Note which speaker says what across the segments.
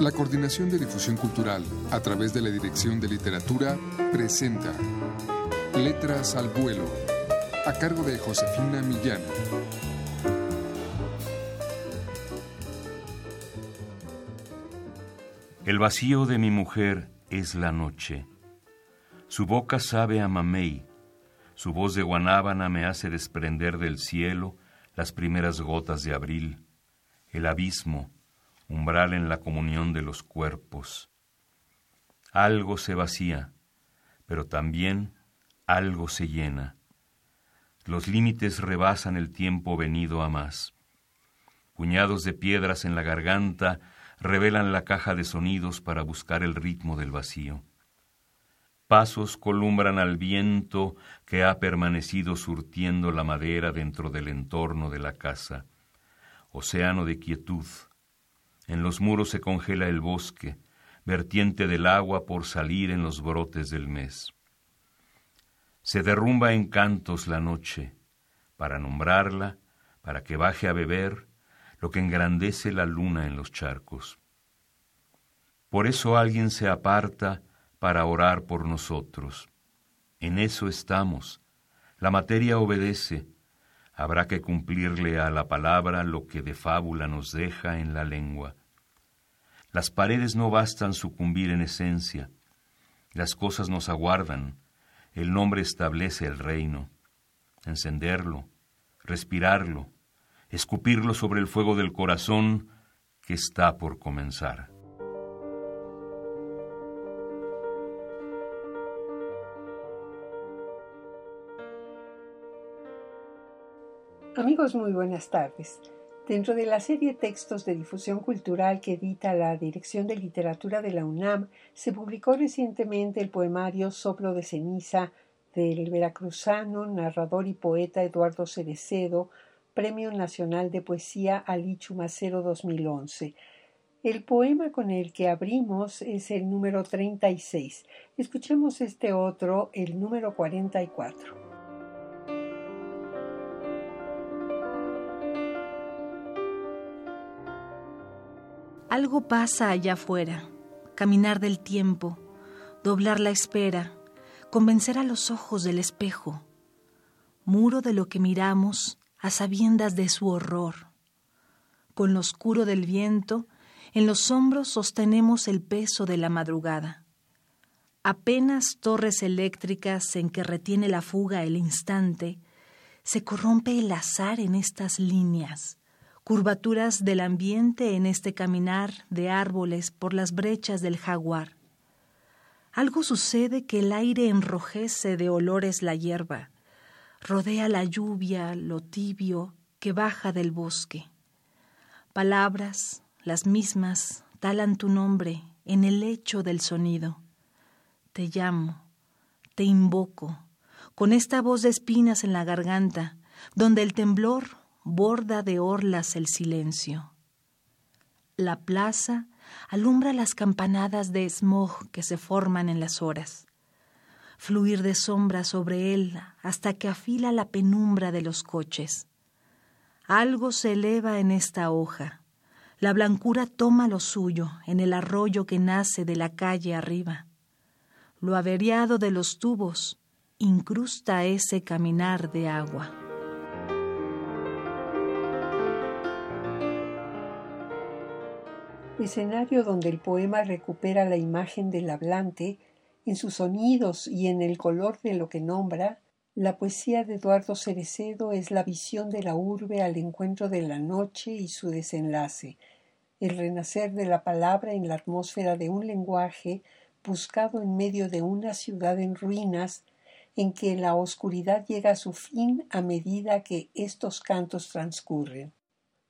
Speaker 1: La Coordinación de Difusión Cultural, a través de la Dirección de Literatura, presenta Letras al Vuelo, a cargo de Josefina Millán.
Speaker 2: El vacío de mi mujer es la noche. Su boca sabe a mamey. Su voz de guanábana me hace desprender del cielo las primeras gotas de abril. El abismo, umbral en la comunión de los cuerpos. Algo se vacía, pero también algo se llena. Los límites rebasan el tiempo venido a más. Puñados de piedras en la garganta revelan la caja de sonidos para buscar el ritmo del vacío. Pasos columbran al viento que ha permanecido surtiendo la madera dentro del entorno de la casa. Océano de quietud, en los muros se congela el bosque, vertiente del agua por salir en los brotes del mes. Se derrumba en cantos la noche, para nombrarla, para que baje a beber lo que engrandece la luna en los charcos. Por eso alguien se aparta para orar por nosotros. En eso estamos. La materia obedece. Habrá que cumplirle a la palabra lo que de fábula nos deja en la lengua. Las paredes no bastan sucumbir en esencia. Las cosas nos aguardan. El nombre establece el reino. Encenderlo, respirarlo, escupirlo sobre el fuego del corazón que está por comenzar.
Speaker 3: Amigos, muy buenas tardes. Dentro de la serie Textos de Difusión Cultural que edita la Dirección de Literatura de la UNAM, se publicó recientemente el poemario Soplo de Ceniza del veracruzano, narrador y poeta Eduardo Cerecedo, Premio Nacional de Poesía Ali Chumacero 2011. El poema con el que abrimos es el número 36. Escuchemos este otro, el número 44.
Speaker 4: Algo pasa allá afuera, caminar del tiempo, doblar la espera, convencer a los ojos del espejo, muro de lo que miramos a sabiendas de su horror. Con lo oscuro del viento, en los hombros sostenemos el peso de la madrugada. Apenas torres eléctricas en que retiene la fuga el instante, se corrompe el azar en estas líneas curvaturas del ambiente en este caminar de árboles por las brechas del jaguar. Algo sucede que el aire enrojece de olores la hierba, rodea la lluvia, lo tibio que baja del bosque. Palabras, las mismas, talan tu nombre en el lecho del sonido. Te llamo, te invoco, con esta voz de espinas en la garganta, donde el temblor borda de orlas el silencio. La plaza alumbra las campanadas de smog que se forman en las horas. Fluir de sombra sobre él hasta que afila la penumbra de los coches. Algo se eleva en esta hoja. La blancura toma lo suyo en el arroyo que nace de la calle arriba. Lo averiado de los tubos incrusta ese caminar de agua.
Speaker 3: Escenario donde el poema recupera la imagen del hablante en sus sonidos y en el color de lo que nombra, la poesía de Eduardo Cerecedo es la visión de la urbe al encuentro de la noche y su desenlace, el renacer de la palabra en la atmósfera de un lenguaje buscado en medio de una ciudad en ruinas, en que la oscuridad llega a su fin a medida que estos cantos transcurren.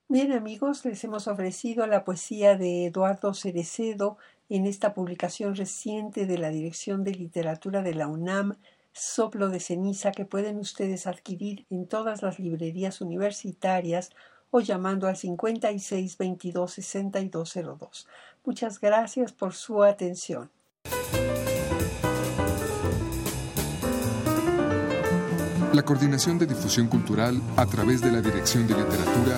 Speaker 3: Bien amigos, les hemos ofrecido la poesía de Eduardo Cerecedo en esta publicación reciente de la Dirección de Literatura de la UNAM, Soplo de Ceniza, que pueden ustedes adquirir en todas las librerías universitarias o llamando al 56 22 6202. Muchas gracias por su atención.
Speaker 1: La Coordinación de Difusión Cultural a través de la Dirección de Literatura